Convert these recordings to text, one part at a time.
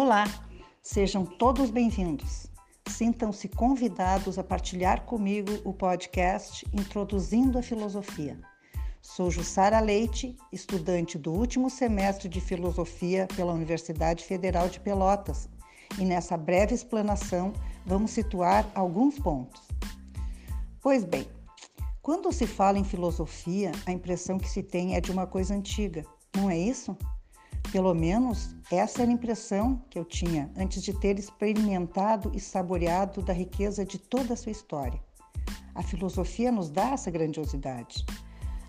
Olá, sejam todos bem-vindos. Sintam-se convidados a partilhar comigo o podcast Introduzindo a Filosofia. Sou Jussara Leite, estudante do último semestre de Filosofia pela Universidade Federal de Pelotas, e nessa breve explanação vamos situar alguns pontos. Pois bem, quando se fala em filosofia, a impressão que se tem é de uma coisa antiga, não é isso? Pelo menos essa era a impressão que eu tinha antes de ter experimentado e saboreado da riqueza de toda a sua história. A filosofia nos dá essa grandiosidade,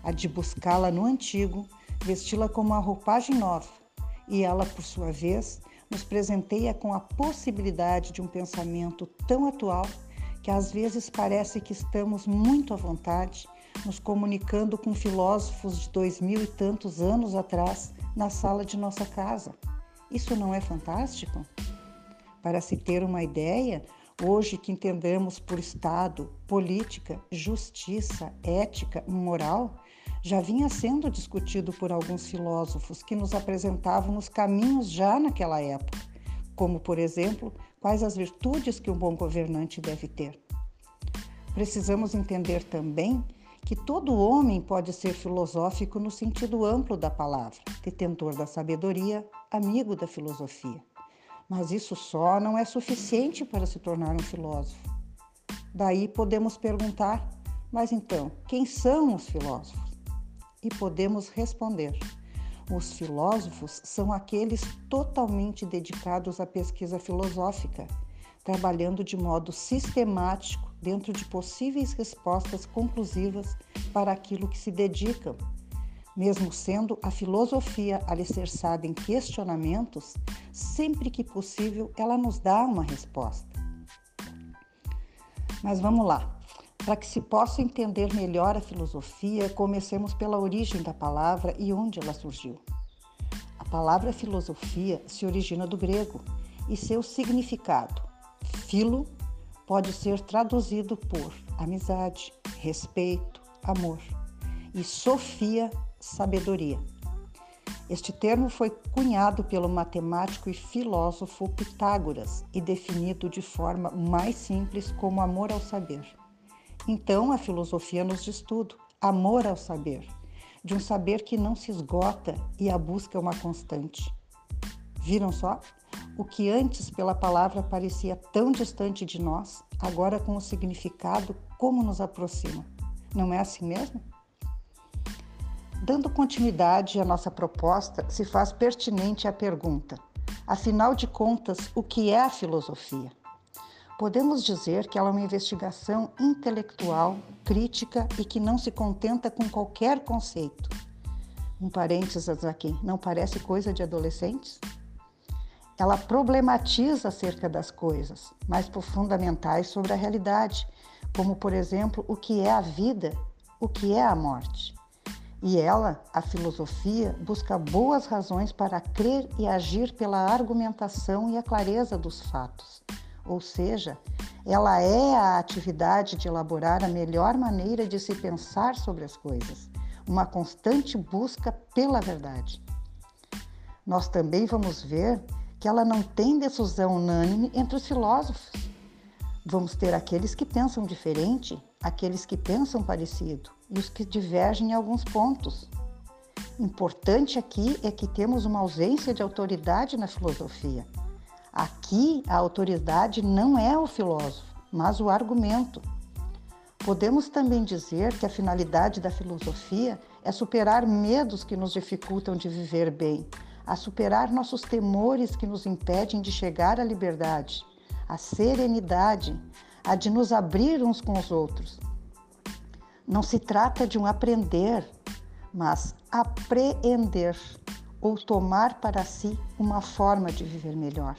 a de buscá-la no antigo, vesti-la como uma roupagem nova, e ela, por sua vez, nos presenteia com a possibilidade de um pensamento tão atual que às vezes parece que estamos muito à vontade nos comunicando com filósofos de dois mil e tantos anos atrás na sala de nossa casa. Isso não é fantástico? Para se ter uma ideia, hoje que entendemos por Estado, política, justiça, ética, moral, já vinha sendo discutido por alguns filósofos que nos apresentavam os caminhos já naquela época, como, por exemplo, quais as virtudes que um bom governante deve ter. Precisamos entender também que todo homem pode ser filosófico no sentido amplo da palavra, detentor da sabedoria, amigo da filosofia. Mas isso só não é suficiente para se tornar um filósofo. Daí podemos perguntar: mas então, quem são os filósofos? E podemos responder: os filósofos são aqueles totalmente dedicados à pesquisa filosófica, trabalhando de modo sistemático dentro de possíveis respostas conclusivas para aquilo que se dedicam. Mesmo sendo a filosofia alicerçada em questionamentos, sempre que possível ela nos dá uma resposta. Mas vamos lá. Para que se possa entender melhor a filosofia, comecemos pela origem da palavra e onde ela surgiu. A palavra filosofia se origina do grego e seu significado, filo, pode ser traduzido por amizade, respeito, amor e sofia, sabedoria. Este termo foi cunhado pelo matemático e filósofo Pitágoras e definido de forma mais simples como amor ao saber. Então, a filosofia nos diz tudo: amor ao saber, de um saber que não se esgota e a busca é uma constante. Viram só? O que antes pela palavra parecia tão distante de nós, agora com o significado como nos aproxima. Não é assim mesmo? Dando continuidade à nossa proposta, se faz pertinente a pergunta: afinal de contas, o que é a filosofia? Podemos dizer que ela é uma investigação intelectual, crítica e que não se contenta com qualquer conceito. Um parênteses aqui, não parece coisa de adolescentes? Ela problematiza acerca das coisas mais fundamentais sobre a realidade, como, por exemplo, o que é a vida, o que é a morte. E ela, a filosofia, busca boas razões para crer e agir pela argumentação e a clareza dos fatos. Ou seja, ela é a atividade de elaborar a melhor maneira de se pensar sobre as coisas, uma constante busca pela verdade. Nós também vamos ver que ela não tem decisão unânime entre os filósofos. Vamos ter aqueles que pensam diferente, aqueles que pensam parecido e os que divergem em alguns pontos. Importante aqui é que temos uma ausência de autoridade na filosofia. Aqui a autoridade não é o filósofo, mas o argumento. Podemos também dizer que a finalidade da filosofia é superar medos que nos dificultam de viver bem, a superar nossos temores que nos impedem de chegar à liberdade, à serenidade, a de nos abrir uns com os outros. Não se trata de um aprender, mas apreender ou tomar para si uma forma de viver melhor.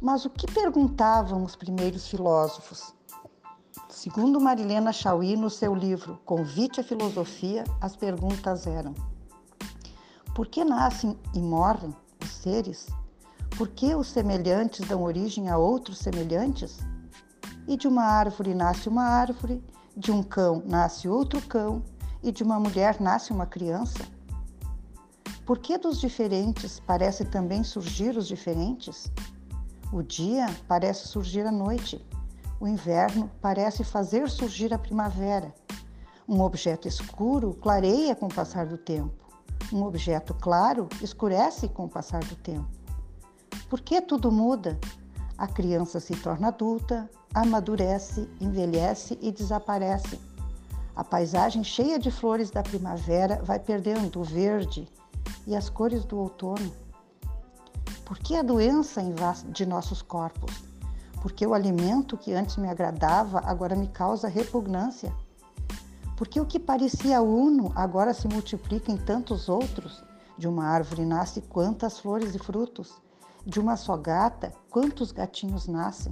Mas o que perguntavam os primeiros filósofos? Segundo Marilena Chauí, no seu livro Convite à Filosofia, as perguntas eram: por que nascem e morrem os seres? Por que os semelhantes dão origem a outros semelhantes? E de uma árvore nasce uma árvore, de um cão nasce outro cão, e de uma mulher nasce uma criança? Por que dos diferentes parece também surgir os diferentes? O dia parece surgir à noite. O inverno parece fazer surgir a primavera. Um objeto escuro clareia com o passar do tempo. Um objeto claro escurece com o passar do tempo. Por que tudo muda? A criança se torna adulta, amadurece, envelhece e desaparece. A paisagem cheia de flores da primavera vai perdendo o verde e as cores do outono. Por que a doença invade nossos corpos? Porque o alimento que antes me agradava agora me causa repugnância? Porque o que parecia uno agora se multiplica em tantos outros? De uma árvore nasce quantas flores e frutos? De uma só gata, quantos gatinhos nascem?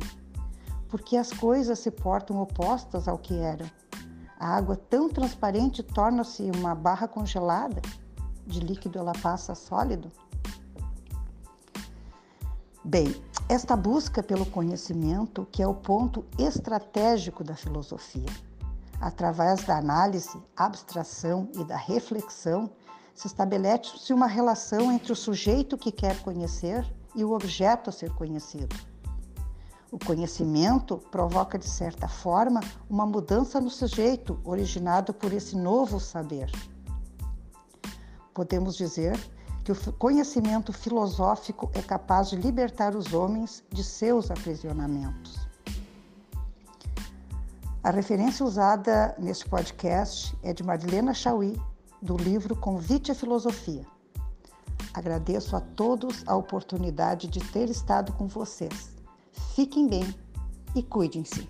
Porque as coisas se portam opostas ao que eram. A água tão transparente torna-se uma barra congelada, de líquido ela passa sólido. Bem, esta busca pelo conhecimento, que é o ponto estratégico da filosofia. Através da análise, abstração e da reflexão, se estabelece uma relação entre o sujeito que quer conhecer e o objeto a ser conhecido. O conhecimento provoca, de certa forma, uma mudança no sujeito originado por esse novo saber. Podemos dizer que o conhecimento filosófico é capaz de libertar os homens de seus aprisionamentos. A referência usada neste podcast é de Marilena Chauí, do livro Convite à Filosofia. Agradeço a todos a oportunidade de ter estado com vocês. Fiquem bem e cuidem-se.